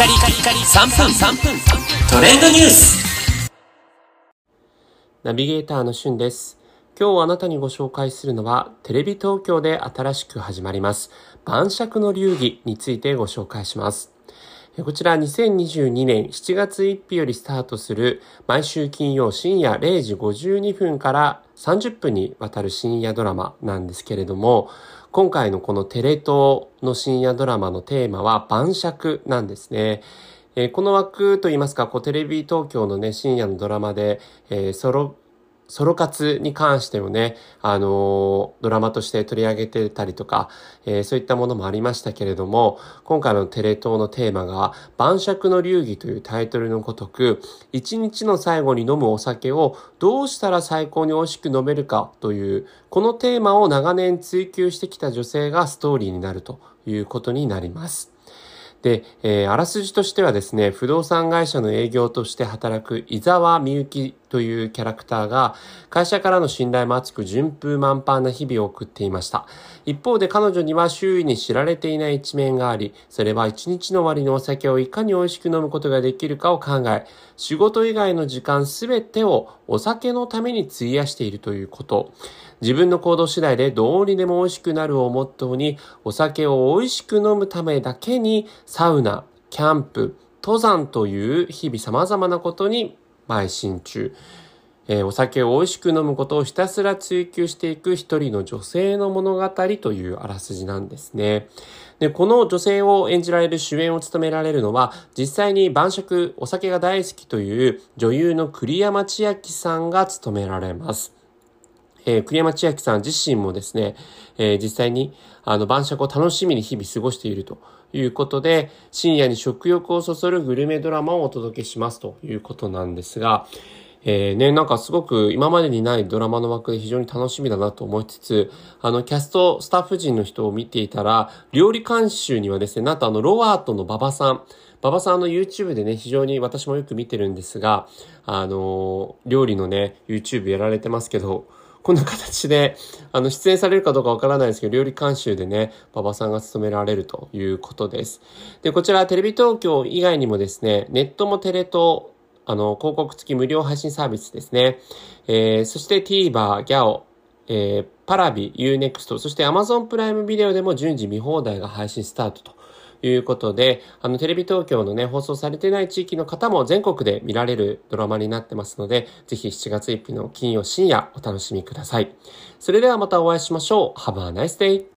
カリカリカリ3分3分トレンドニュースナビゲーターのしゅんです。今日あなたにご紹介するのは、テレビ東京で新しく始まります、晩酌の流儀についてご紹介します。こちら2022年7月1日よりスタートする毎週金曜深夜0時52分から30分にわたる深夜ドラマなんですけれども、今回のこのテレ東の深夜ドラマのテーマは晩酌なんですね。えーこの枠といいますか、こうテレビ東京のね、深夜のドラマで、えーソロ、ソロ活に関してもね、あのドラマとして取り上げてたりとか、えーそういったものもありましたけれども、今回のテレ東のテーマが、晩酌の流儀というタイトルのごとく、一日の最後に飲むお酒をどうしたら最高に美味しく飲めるかという、このテーマを長年追求してきた女性がストーリーになるということになります。で、えーあらすじとしてはですね、不動産会社の営業として働く伊沢美幸というキャラクターが、会社からの信頼も厚く順風満帆な日々を送っていました。一方で彼女には周囲に知られていない一面があり、それは一日の終わりのお酒をいかに美味しく飲むことができるかを考え、仕事以外の時間すべてをお酒のために費やしているということ。自分の行動次第でどうにでも美味しくなるをモットーに、お酒を美味しく飲むためだけに、サウナ、キャンプ、登山という日々様々なことに邁進中。えーお酒を美味しく飲むことをひたすら追求していく一人の女性の物語というあらすじなんですね。で、この女性を演じられる主演を務められるのは、実際に晩酌、お酒が大好きという女優の栗山千明さんが務められます。えー栗山千明さん自身もですね、えー実際にあの晩酌を楽しみに日々過ごしているということで、深夜に食欲をそそるグルメドラマをお届けしますということなんですが、えーね、なんかすごく今までにないドラマの枠で非常に楽しみだなと思いつつ、あの、キャスト、スタッフ陣の人を見ていたら、料理監修にはですね、なんとあの、ロワートの馬場さん、馬場さんの YouTube でね、非常に私もよく見てるんですが、あのー料理のね、YouTube やられてますけど、こんな形で、あの、出演されるかどうかわからないですけど、料理監修でね、馬場さんが務められるということです。で、こちら、テレビ東京以外にもですね、ネットもテレ東、あの、広告付き無料配信サービスですね。えー、そして TVer、GAO、えー、パラビ、Unext、そして Amazon プライムビデオでも順次見放題が配信スタートとということで、あの、テレビ東京のね、放送されてない地域の方も全国で見られるドラマになってますので、ぜひ7月1日の金曜深夜お楽しみください。それではまたお会いしましょう。Have a nice day!